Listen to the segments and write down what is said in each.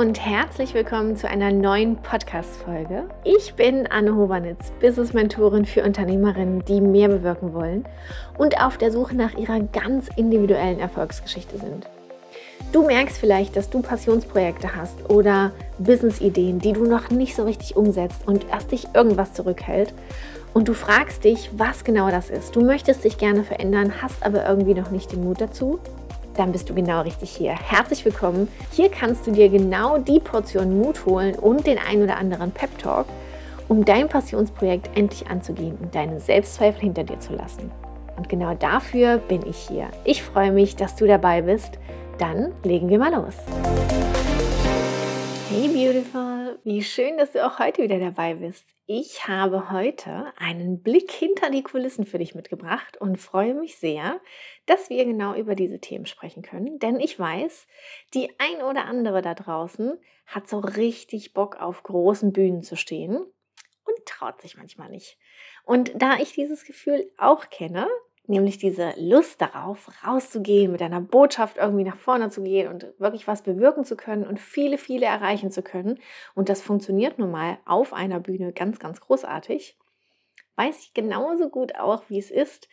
und herzlich willkommen zu einer neuen Podcast-Folge. Ich bin Anne Hobanitz, Business-Mentorin für Unternehmerinnen, die mehr bewirken wollen und auf der Suche nach ihrer ganz individuellen Erfolgsgeschichte sind. Du merkst vielleicht, dass du Passionsprojekte hast oder Business-Ideen, die du noch nicht so richtig umsetzt und erst dich irgendwas zurückhält. Und du fragst dich, was genau das ist. Du möchtest dich gerne verändern, hast aber irgendwie noch nicht den Mut dazu dann bist du genau richtig hier. Herzlich willkommen. Hier kannst du dir genau die Portion Mut holen und den ein oder anderen Pep Talk, um dein Passionsprojekt endlich anzugehen und deine Selbstzweifel hinter dir zu lassen. Und genau dafür bin ich hier. Ich freue mich, dass du dabei bist. Dann legen wir mal los. Hey Beautiful, wie schön, dass du auch heute wieder dabei bist. Ich habe heute einen Blick hinter die Kulissen für dich mitgebracht und freue mich sehr, dass wir genau über diese Themen sprechen können. Denn ich weiß, die ein oder andere da draußen hat so richtig Bock auf großen Bühnen zu stehen und traut sich manchmal nicht. Und da ich dieses Gefühl auch kenne, nämlich diese Lust darauf, rauszugehen, mit einer Botschaft irgendwie nach vorne zu gehen und wirklich was bewirken zu können und viele, viele erreichen zu können. Und das funktioniert nun mal auf einer Bühne ganz, ganz großartig. Weiß ich genauso gut auch, wie es ist,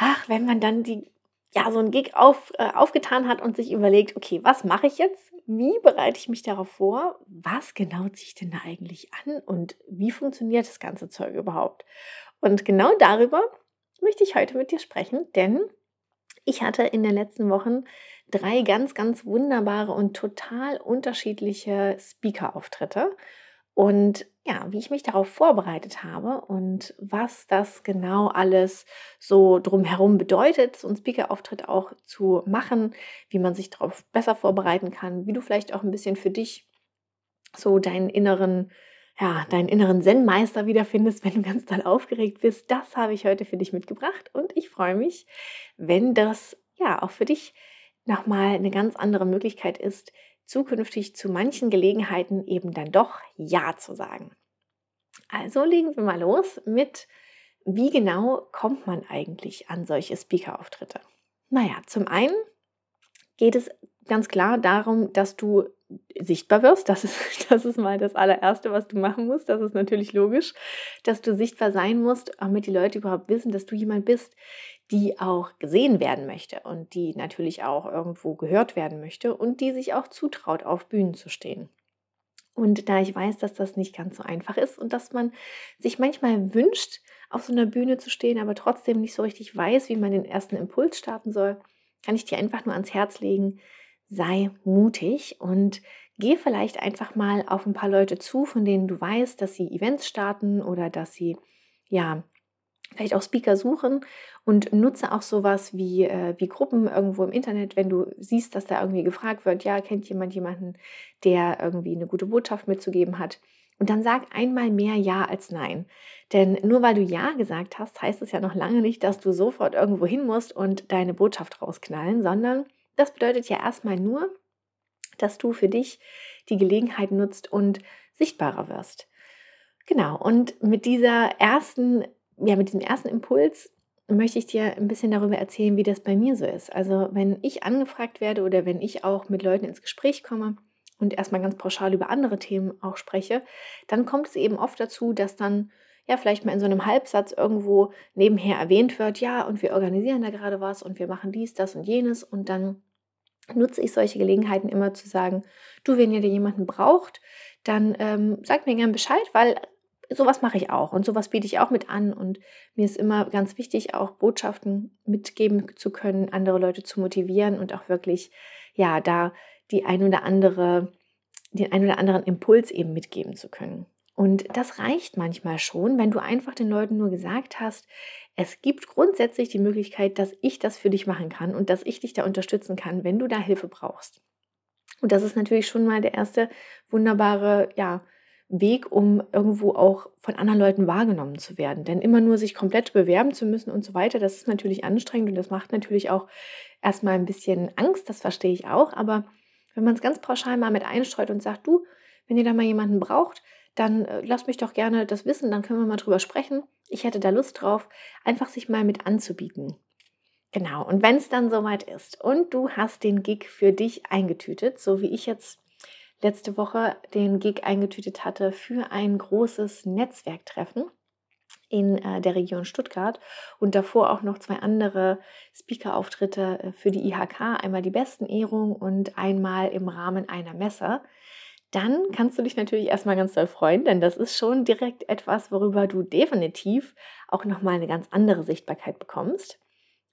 ach, wenn man dann die, ja, so ein Gig auf, äh, aufgetan hat und sich überlegt, okay, was mache ich jetzt? Wie bereite ich mich darauf vor? Was genau ziehe ich denn da eigentlich an? Und wie funktioniert das ganze Zeug überhaupt? Und genau darüber möchte ich heute mit dir sprechen, denn ich hatte in den letzten Wochen drei ganz, ganz wunderbare und total unterschiedliche Speaker-Auftritte. Und ja, wie ich mich darauf vorbereitet habe und was das genau alles so drumherum bedeutet, so einen Speaker-Auftritt auch zu machen, wie man sich darauf besser vorbereiten kann, wie du vielleicht auch ein bisschen für dich so deinen inneren ja, deinen inneren Zen-Meister wiederfindest, wenn du ganz toll aufgeregt bist. Das habe ich heute für dich mitgebracht und ich freue mich, wenn das ja auch für dich nochmal eine ganz andere Möglichkeit ist, zukünftig zu manchen Gelegenheiten eben dann doch Ja zu sagen. Also legen wir mal los mit, wie genau kommt man eigentlich an solche Speaker-Auftritte? Naja, zum einen geht es ganz klar darum, dass du sichtbar wirst. Das ist, das ist mal das allererste, was du machen musst. Das ist natürlich logisch, dass du sichtbar sein musst, damit die Leute überhaupt wissen, dass du jemand bist, die auch gesehen werden möchte und die natürlich auch irgendwo gehört werden möchte und die sich auch zutraut, auf Bühnen zu stehen. Und da ich weiß, dass das nicht ganz so einfach ist und dass man sich manchmal wünscht, auf so einer Bühne zu stehen, aber trotzdem nicht so richtig weiß, wie man den ersten Impuls starten soll, kann ich dir einfach nur ans Herz legen, sei mutig und geh vielleicht einfach mal auf ein paar Leute zu, von denen du weißt, dass sie Events starten oder dass sie ja vielleicht auch Speaker suchen und nutze auch sowas wie, äh, wie Gruppen irgendwo im Internet, wenn du siehst, dass da irgendwie gefragt wird, ja, kennt jemand jemanden, der irgendwie eine gute Botschaft mitzugeben hat. Und dann sag einmal mehr Ja als Nein. Denn nur weil du Ja gesagt hast, heißt es ja noch lange nicht, dass du sofort irgendwo hin musst und deine Botschaft rausknallen, sondern das bedeutet ja erstmal nur, dass du für dich die Gelegenheit nutzt und sichtbarer wirst. Genau, und mit dieser ersten, ja, mit diesem ersten Impuls möchte ich dir ein bisschen darüber erzählen, wie das bei mir so ist. Also, wenn ich angefragt werde oder wenn ich auch mit Leuten ins Gespräch komme und erstmal ganz pauschal über andere Themen auch spreche, dann kommt es eben oft dazu, dass dann ja vielleicht mal in so einem Halbsatz irgendwo nebenher erwähnt wird, ja, und wir organisieren da gerade was und wir machen dies, das und jenes und dann nutze ich solche Gelegenheiten immer zu sagen, du, wenn ihr da jemanden braucht, dann ähm, sagt mir gern Bescheid, weil sowas mache ich auch und sowas biete ich auch mit an und mir ist immer ganz wichtig, auch Botschaften mitgeben zu können, andere Leute zu motivieren und auch wirklich, ja, da die ein oder andere, den ein oder anderen Impuls eben mitgeben zu können. Und das reicht manchmal schon, wenn du einfach den Leuten nur gesagt hast, es gibt grundsätzlich die Möglichkeit, dass ich das für dich machen kann und dass ich dich da unterstützen kann, wenn du da Hilfe brauchst. Und das ist natürlich schon mal der erste wunderbare ja, Weg, um irgendwo auch von anderen Leuten wahrgenommen zu werden. Denn immer nur sich komplett bewerben zu müssen und so weiter, das ist natürlich anstrengend und das macht natürlich auch erstmal ein bisschen Angst, das verstehe ich auch. Aber wenn man es ganz pauschal mal mit einstreut und sagt, du, wenn ihr da mal jemanden braucht, dann äh, lasst mich doch gerne das wissen, dann können wir mal drüber sprechen. Ich hätte da Lust drauf, einfach sich mal mit anzubieten. Genau, und wenn es dann soweit ist und du hast den Gig für dich eingetütet, so wie ich jetzt letzte Woche den Gig eingetütet hatte für ein großes Netzwerktreffen in äh, der Region Stuttgart und davor auch noch zwei andere Speaker-Auftritte äh, für die IHK, einmal die besten Ehrung und einmal im Rahmen einer Messe. Dann kannst du dich natürlich erstmal ganz doll freuen, denn das ist schon direkt etwas, worüber du definitiv auch nochmal eine ganz andere Sichtbarkeit bekommst.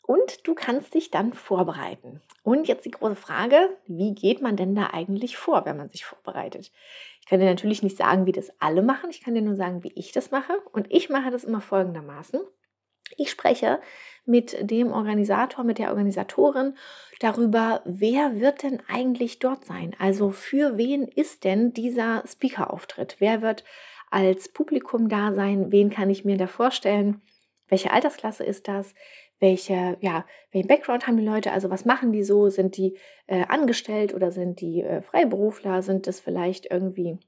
Und du kannst dich dann vorbereiten. Und jetzt die große Frage, wie geht man denn da eigentlich vor, wenn man sich vorbereitet? Ich kann dir natürlich nicht sagen, wie das alle machen. Ich kann dir nur sagen, wie ich das mache. Und ich mache das immer folgendermaßen. Ich spreche mit dem Organisator, mit der Organisatorin darüber, wer wird denn eigentlich dort sein? Also für wen ist denn dieser Speaker-Auftritt? Wer wird als Publikum da sein? Wen kann ich mir da vorstellen? Welche Altersklasse ist das? welche, ja, welchen Background haben die Leute, also was machen die so, sind die äh, angestellt oder sind die äh, Freiberufler, sind es vielleicht irgendwie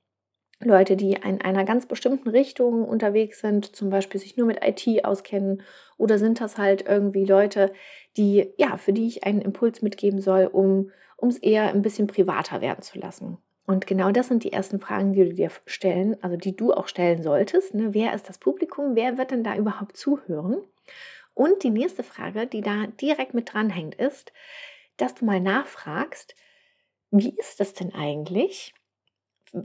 Leute, die in einer ganz bestimmten Richtung unterwegs sind, zum Beispiel sich nur mit IT auskennen, oder sind das halt irgendwie Leute, die, ja, für die ich einen Impuls mitgeben soll, um es eher ein bisschen privater werden zu lassen. Und genau das sind die ersten Fragen, die du dir stellen, also die du auch stellen solltest. Ne? Wer ist das Publikum? Wer wird denn da überhaupt zuhören? Und die nächste Frage, die da direkt mit dranhängt, ist, dass du mal nachfragst, wie ist das denn eigentlich?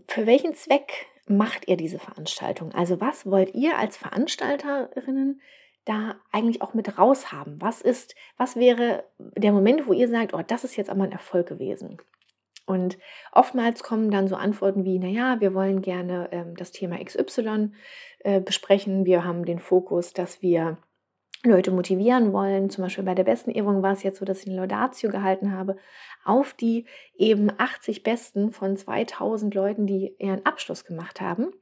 Für welchen Zweck macht ihr diese Veranstaltung? Also was wollt ihr als Veranstalterinnen da eigentlich auch mit raushaben? Was ist, was wäre der Moment, wo ihr sagt, oh, das ist jetzt aber ein Erfolg gewesen? Und oftmals kommen dann so Antworten wie, naja, wir wollen gerne ähm, das Thema XY äh, besprechen. Wir haben den Fokus, dass wir Leute motivieren wollen. Zum Beispiel bei der besten Ehrung war es jetzt so, dass ich eine Laudatio gehalten habe auf die eben 80 Besten von 2000 Leuten, die ihren Abschluss gemacht haben.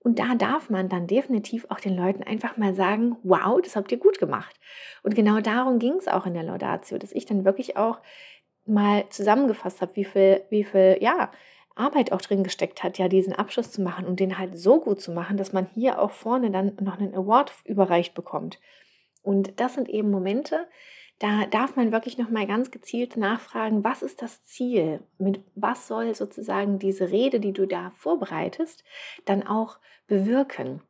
Und da darf man dann definitiv auch den Leuten einfach mal sagen, wow, das habt ihr gut gemacht. Und genau darum ging es auch in der Laudatio, dass ich dann wirklich auch mal zusammengefasst habe, wie viel, wie viel, ja, Arbeit auch drin gesteckt hat, ja, diesen Abschluss zu machen und den halt so gut zu machen, dass man hier auch vorne dann noch einen Award überreicht bekommt. Und das sind eben Momente, da darf man wirklich nochmal ganz gezielt nachfragen, was ist das Ziel? Mit was soll sozusagen diese Rede, die du da vorbereitest, dann auch bewirken?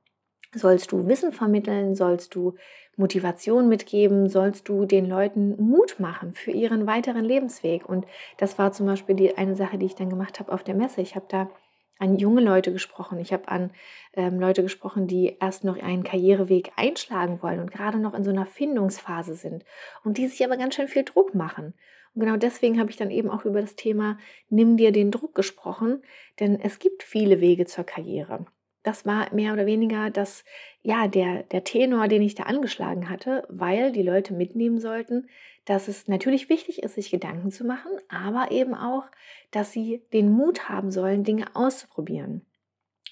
Sollst du Wissen vermitteln? Sollst du Motivation mitgeben? Sollst du den Leuten Mut machen für ihren weiteren Lebensweg? Und das war zum Beispiel die eine Sache, die ich dann gemacht habe auf der Messe. Ich habe da an junge Leute gesprochen. Ich habe an ähm, Leute gesprochen, die erst noch einen Karriereweg einschlagen wollen und gerade noch in so einer Findungsphase sind und die sich aber ganz schön viel Druck machen. Und genau deswegen habe ich dann eben auch über das Thema Nimm dir den Druck gesprochen, denn es gibt viele Wege zur Karriere. Das war mehr oder weniger das, ja, der, der Tenor, den ich da angeschlagen hatte, weil die Leute mitnehmen sollten, dass es natürlich wichtig ist, sich Gedanken zu machen, aber eben auch, dass sie den Mut haben sollen, Dinge auszuprobieren.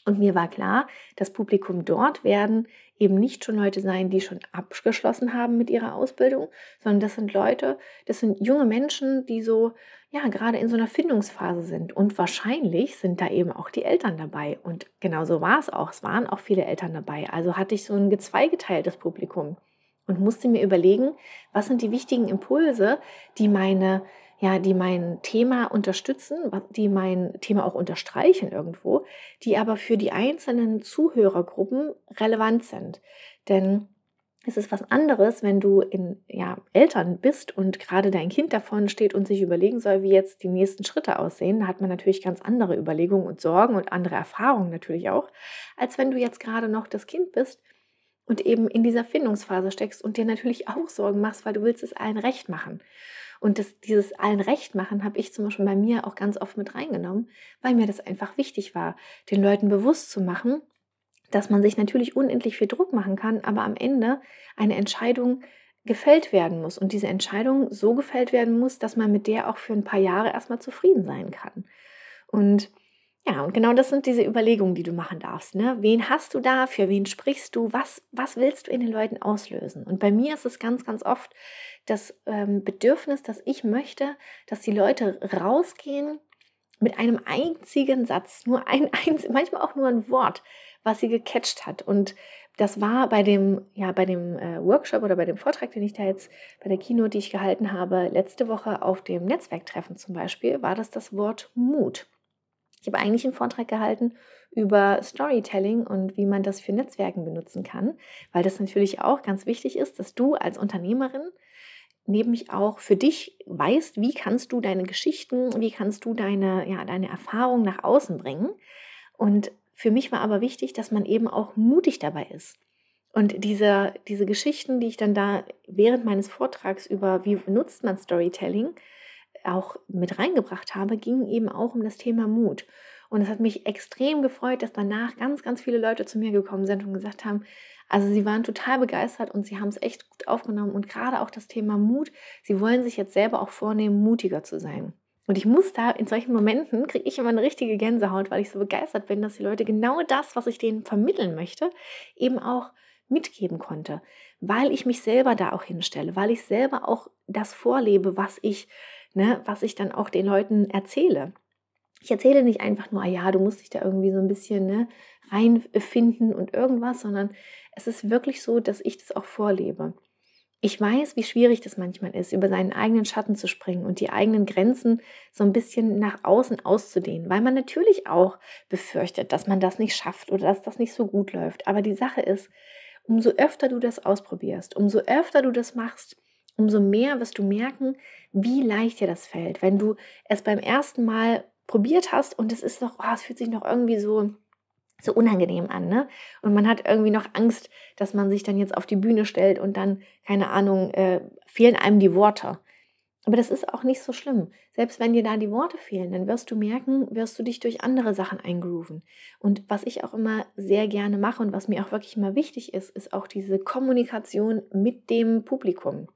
Und mir war klar, das Publikum dort werden eben nicht schon Leute sein, die schon abgeschlossen haben mit ihrer Ausbildung, sondern das sind Leute, das sind junge Menschen, die so, ja, gerade in so einer Findungsphase sind. Und wahrscheinlich sind da eben auch die Eltern dabei. Und genau so war es auch. Es waren auch viele Eltern dabei. Also hatte ich so ein gezweigeteiltes Publikum und musste mir überlegen, was sind die wichtigen Impulse, die meine ja, die mein Thema unterstützen, die mein Thema auch unterstreichen irgendwo, die aber für die einzelnen Zuhörergruppen relevant sind. Denn es ist was anderes, wenn du in ja, Eltern bist und gerade dein Kind davon steht und sich überlegen soll, wie jetzt die nächsten Schritte aussehen. Da hat man natürlich ganz andere Überlegungen und Sorgen und andere Erfahrungen natürlich auch, als wenn du jetzt gerade noch das Kind bist und eben in dieser Findungsphase steckst und dir natürlich auch Sorgen machst, weil du willst es allen recht machen. Und das, dieses allen recht machen habe ich zum Beispiel bei mir auch ganz oft mit reingenommen, weil mir das einfach wichtig war, den Leuten bewusst zu machen, dass man sich natürlich unendlich viel Druck machen kann, aber am Ende eine Entscheidung gefällt werden muss und diese Entscheidung so gefällt werden muss, dass man mit der auch für ein paar Jahre erstmal zufrieden sein kann. Und ja, und genau das sind diese Überlegungen, die du machen darfst. Ne? Wen hast du da? Für wen sprichst du? Was, was willst du in den Leuten auslösen? Und bei mir ist es ganz, ganz oft das ähm, Bedürfnis, dass ich möchte, dass die Leute rausgehen mit einem einzigen Satz, nur ein, einz manchmal auch nur ein Wort, was sie gecatcht hat. Und das war bei dem, ja, bei dem äh, Workshop oder bei dem Vortrag, den ich da jetzt bei der Kino, die ich gehalten habe, letzte Woche auf dem Netzwerktreffen zum Beispiel, war das das Wort Mut. Ich habe eigentlich einen Vortrag gehalten über Storytelling und wie man das für Netzwerken benutzen kann, weil das natürlich auch ganz wichtig ist, dass du als Unternehmerin nämlich auch für dich weißt, wie kannst du deine Geschichten, wie kannst du deine, ja, deine Erfahrung nach außen bringen. Und für mich war aber wichtig, dass man eben auch mutig dabei ist. Und diese, diese Geschichten, die ich dann da während meines Vortrags über, wie nutzt man Storytelling, auch mit reingebracht habe, gingen eben auch um das Thema Mut. Und es hat mich extrem gefreut, dass danach ganz, ganz viele Leute zu mir gekommen sind und gesagt haben, also sie waren total begeistert und sie haben es echt gut aufgenommen. Und gerade auch das Thema Mut, sie wollen sich jetzt selber auch vornehmen, mutiger zu sein. Und ich muss da in solchen Momenten, kriege ich immer eine richtige Gänsehaut, weil ich so begeistert bin, dass die Leute genau das, was ich denen vermitteln möchte, eben auch mitgeben konnte, weil ich mich selber da auch hinstelle, weil ich selber auch das vorlebe, was ich, ne, was ich dann auch den Leuten erzähle. Ich erzähle nicht einfach nur, ah ja, du musst dich da irgendwie so ein bisschen ne, reinfinden und irgendwas, sondern es ist wirklich so, dass ich das auch vorlebe. Ich weiß, wie schwierig das manchmal ist, über seinen eigenen Schatten zu springen und die eigenen Grenzen so ein bisschen nach außen auszudehnen, weil man natürlich auch befürchtet, dass man das nicht schafft oder dass das nicht so gut läuft. Aber die Sache ist, umso öfter du das ausprobierst, umso öfter du das machst, umso mehr wirst du merken, wie leicht dir das fällt. Wenn du es beim ersten Mal probiert hast und es ist noch, oh, es fühlt sich noch irgendwie so, so unangenehm an, ne? Und man hat irgendwie noch Angst, dass man sich dann jetzt auf die Bühne stellt und dann, keine Ahnung, äh, fehlen einem die Worte. Aber das ist auch nicht so schlimm. Selbst wenn dir da die Worte fehlen, dann wirst du merken, wirst du dich durch andere Sachen eingrooven. Und was ich auch immer sehr gerne mache und was mir auch wirklich immer wichtig ist, ist auch diese Kommunikation mit dem Publikum.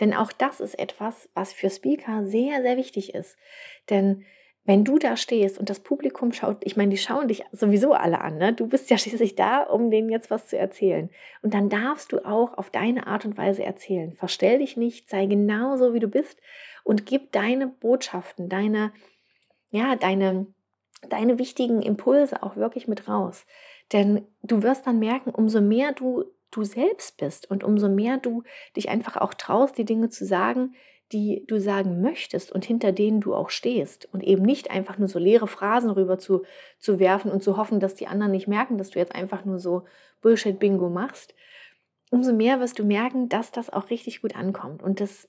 Denn auch das ist etwas, was für Speaker sehr, sehr wichtig ist. Denn wenn du da stehst und das Publikum schaut, ich meine, die schauen dich sowieso alle an, ne? Du bist ja schließlich da, um denen jetzt was zu erzählen. Und dann darfst du auch auf deine Art und Weise erzählen. Verstell dich nicht, sei genauso wie du bist und gib deine Botschaften, deine, ja, deine, deine wichtigen Impulse auch wirklich mit raus. Denn du wirst dann merken, umso mehr du du selbst bist und umso mehr du dich einfach auch traust, die Dinge zu sagen, die du sagen möchtest und hinter denen du auch stehst und eben nicht einfach nur so leere Phrasen rüber zu, zu werfen und zu hoffen, dass die anderen nicht merken, dass du jetzt einfach nur so Bullshit-Bingo machst, umso mehr wirst du merken, dass das auch richtig gut ankommt. Und das,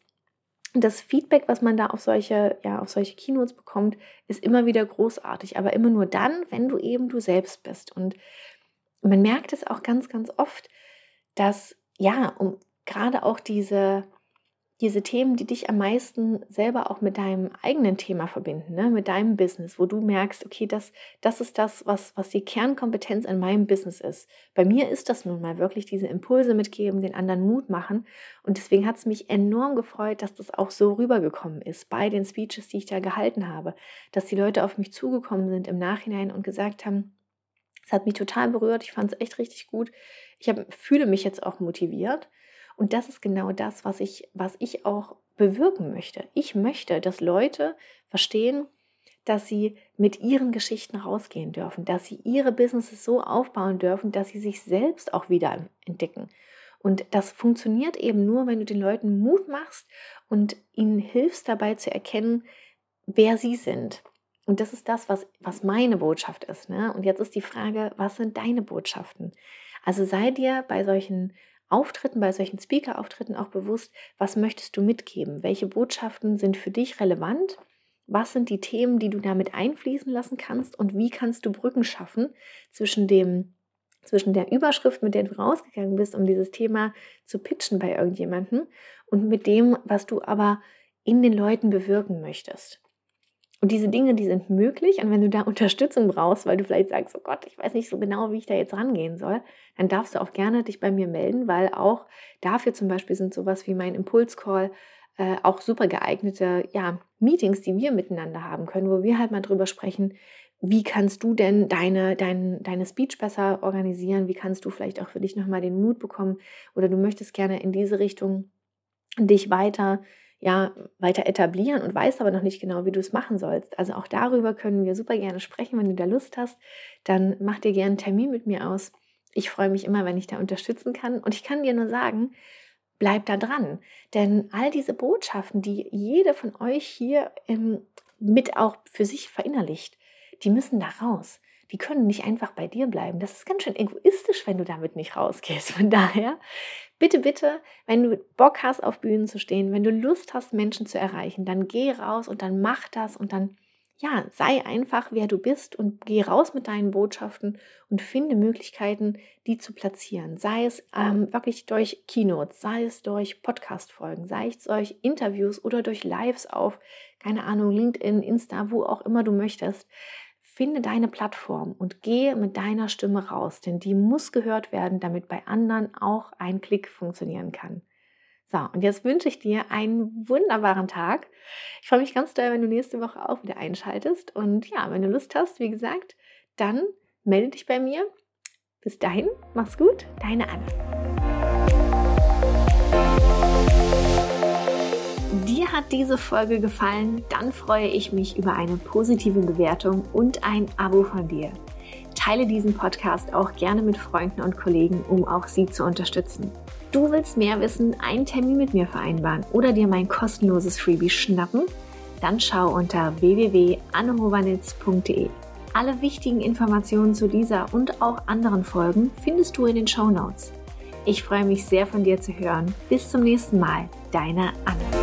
das Feedback, was man da auf solche, ja, auf solche Keynotes bekommt, ist immer wieder großartig, aber immer nur dann, wenn du eben du selbst bist. Und man merkt es auch ganz, ganz oft, dass ja, um gerade auch diese diese Themen, die dich am meisten selber auch mit deinem eigenen Thema verbinden, ne? mit deinem Business, wo du merkst, okay, das, das ist das, was, was die Kernkompetenz in meinem Business ist. Bei mir ist das nun mal wirklich diese Impulse mitgeben, den anderen Mut machen. Und deswegen hat es mich enorm gefreut, dass das auch so rübergekommen ist bei den Speeches, die ich da gehalten habe, dass die Leute auf mich zugekommen sind im Nachhinein und gesagt haben, es hat mich total berührt, ich fand es echt richtig gut. Ich hab, fühle mich jetzt auch motiviert. Und das ist genau das, was ich, was ich auch bewirken möchte. Ich möchte, dass Leute verstehen, dass sie mit ihren Geschichten rausgehen dürfen, dass sie ihre Businesses so aufbauen dürfen, dass sie sich selbst auch wieder entdecken. Und das funktioniert eben nur, wenn du den Leuten Mut machst und ihnen hilfst dabei zu erkennen, wer sie sind. Und das ist das, was, was meine Botschaft ist. Ne? Und jetzt ist die Frage, was sind deine Botschaften? Also sei dir bei solchen Auftritten, bei solchen Speaker-Auftritten auch bewusst, was möchtest du mitgeben? Welche Botschaften sind für dich relevant? Was sind die Themen, die du damit einfließen lassen kannst? Und wie kannst du Brücken schaffen zwischen dem zwischen der Überschrift, mit der du rausgegangen bist, um dieses Thema zu pitchen bei irgendjemandem und mit dem, was du aber in den Leuten bewirken möchtest. Und diese Dinge, die sind möglich. Und wenn du da Unterstützung brauchst, weil du vielleicht sagst, oh Gott, ich weiß nicht so genau, wie ich da jetzt rangehen soll, dann darfst du auch gerne dich bei mir melden, weil auch dafür zum Beispiel sind sowas wie mein Impulscall äh, auch super geeignete ja, Meetings, die wir miteinander haben können, wo wir halt mal drüber sprechen, wie kannst du denn deine, dein, deine Speech besser organisieren? Wie kannst du vielleicht auch für dich nochmal den Mut bekommen oder du möchtest gerne in diese Richtung dich weiter ja, weiter etablieren und weißt aber noch nicht genau, wie du es machen sollst. Also auch darüber können wir super gerne sprechen. Wenn du da Lust hast, dann mach dir gerne einen Termin mit mir aus. Ich freue mich immer, wenn ich da unterstützen kann. Und ich kann dir nur sagen, bleib da dran. Denn all diese Botschaften, die jede von euch hier im, mit auch für sich verinnerlicht, die müssen da raus. Die können nicht einfach bei dir bleiben. Das ist ganz schön egoistisch, wenn du damit nicht rausgehst. Von daher, bitte, bitte, wenn du Bock hast, auf Bühnen zu stehen, wenn du Lust hast, Menschen zu erreichen, dann geh raus und dann mach das und dann ja, sei einfach, wer du bist und geh raus mit deinen Botschaften und finde Möglichkeiten, die zu platzieren. Sei es ähm, wirklich durch Keynotes, sei es durch Podcast-Folgen, sei es durch Interviews oder durch Lives auf, keine Ahnung, LinkedIn, Insta, wo auch immer du möchtest. Finde deine Plattform und gehe mit deiner Stimme raus, denn die muss gehört werden, damit bei anderen auch ein Klick funktionieren kann. So, und jetzt wünsche ich dir einen wunderbaren Tag. Ich freue mich ganz doll, wenn du nächste Woche auch wieder einschaltest. Und ja, wenn du Lust hast, wie gesagt, dann melde dich bei mir. Bis dahin, mach's gut, deine Anne. Hat diese Folge gefallen, dann freue ich mich über eine positive Bewertung und ein Abo von dir. Teile diesen Podcast auch gerne mit Freunden und Kollegen, um auch sie zu unterstützen. Du willst mehr wissen, einen Termin mit mir vereinbaren oder dir mein kostenloses Freebie schnappen? Dann schau unter www.annehovanitz.de. Alle wichtigen Informationen zu dieser und auch anderen Folgen findest du in den Show Notes. Ich freue mich sehr von dir zu hören. Bis zum nächsten Mal, deine Anne.